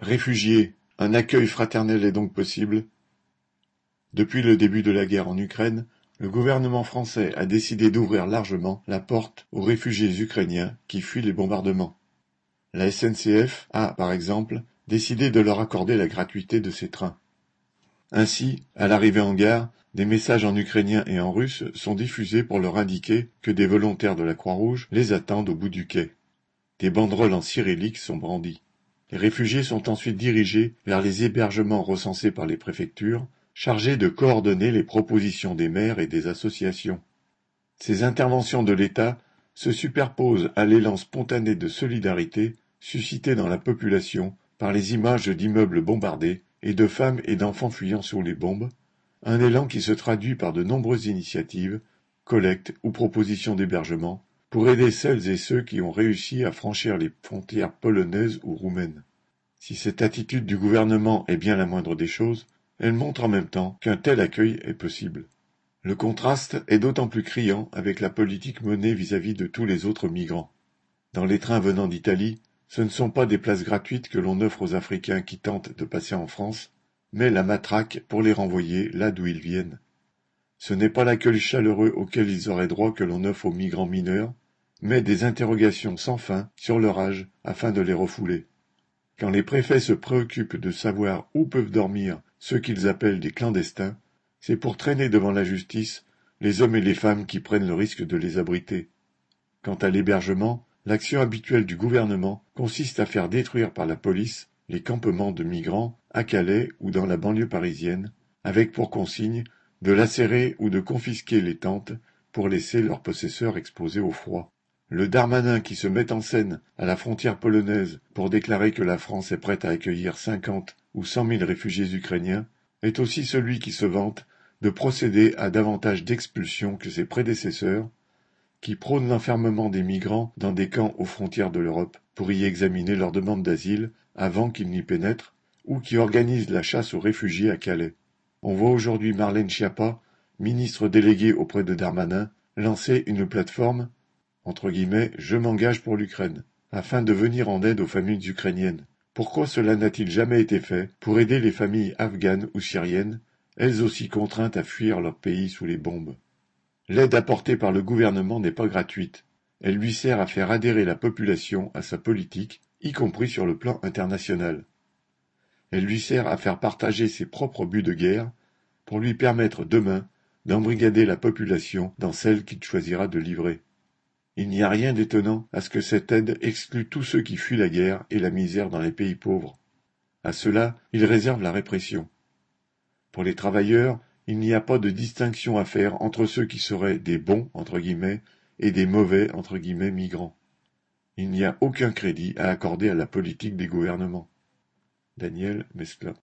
Réfugiés, un accueil fraternel est donc possible Depuis le début de la guerre en Ukraine, le gouvernement français a décidé d'ouvrir largement la porte aux réfugiés ukrainiens qui fuient les bombardements. La SNCF a, par exemple, décidé de leur accorder la gratuité de ses trains. Ainsi, à l'arrivée en gare, des messages en ukrainien et en russe sont diffusés pour leur indiquer que des volontaires de la Croix-Rouge les attendent au bout du quai. Des banderoles en cyrillique sont brandies. Les réfugiés sont ensuite dirigés vers les hébergements recensés par les préfectures, chargés de coordonner les propositions des maires et des associations. Ces interventions de l'État se superposent à l'élan spontané de solidarité suscité dans la population par les images d'immeubles bombardés et de femmes et d'enfants fuyant sous les bombes, un élan qui se traduit par de nombreuses initiatives, collectes ou propositions d'hébergement, pour aider celles et ceux qui ont réussi à franchir les frontières polonaises ou roumaines. Si cette attitude du gouvernement est bien la moindre des choses, elle montre en même temps qu'un tel accueil est possible. Le contraste est d'autant plus criant avec la politique menée vis-à-vis -vis de tous les autres migrants. Dans les trains venant d'Italie, ce ne sont pas des places gratuites que l'on offre aux Africains qui tentent de passer en France, mais la matraque pour les renvoyer là d'où ils viennent. Ce n'est pas l'accueil chaleureux auquel ils auraient droit que l'on offre aux migrants mineurs, mais des interrogations sans fin sur leur âge afin de les refouler. Quand les préfets se préoccupent de savoir où peuvent dormir ceux qu'ils appellent des clandestins, c'est pour traîner devant la justice les hommes et les femmes qui prennent le risque de les abriter. Quant à l'hébergement, l'action habituelle du gouvernement consiste à faire détruire par la police les campements de migrants à Calais ou dans la banlieue parisienne, avec pour consigne de lacérer ou de confisquer les tentes pour laisser leurs possesseurs exposés au froid. Le Darmanin qui se met en scène à la frontière polonaise pour déclarer que la France est prête à accueillir cinquante ou cent mille réfugiés ukrainiens est aussi celui qui se vante de procéder à davantage d'expulsions que ses prédécesseurs, qui prônent l'enfermement des migrants dans des camps aux frontières de l'Europe pour y examiner leur demande d'asile avant qu'ils n'y pénètrent, ou qui organisent la chasse aux réfugiés à Calais. On voit aujourd'hui Marlène Schiappa, ministre déléguée auprès de Darmanin, lancer une plateforme je m'engage pour l'Ukraine, afin de venir en aide aux familles ukrainiennes. Pourquoi cela n'a-t-il jamais été fait pour aider les familles afghanes ou syriennes, elles aussi contraintes à fuir leur pays sous les bombes? L'aide apportée par le gouvernement n'est pas gratuite. Elle lui sert à faire adhérer la population à sa politique, y compris sur le plan international. Elle lui sert à faire partager ses propres buts de guerre, pour lui permettre demain d'embrigader la population dans celle qu'il choisira de livrer. Il n'y a rien d'étonnant à ce que cette aide exclue tous ceux qui fuient la guerre et la misère dans les pays pauvres. À cela, il réserve la répression. Pour les travailleurs, il n'y a pas de distinction à faire entre ceux qui seraient des bons entre guillemets et des mauvais entre guillemets migrants. Il n'y a aucun crédit à accorder à la politique des gouvernements. Daniel Mesclin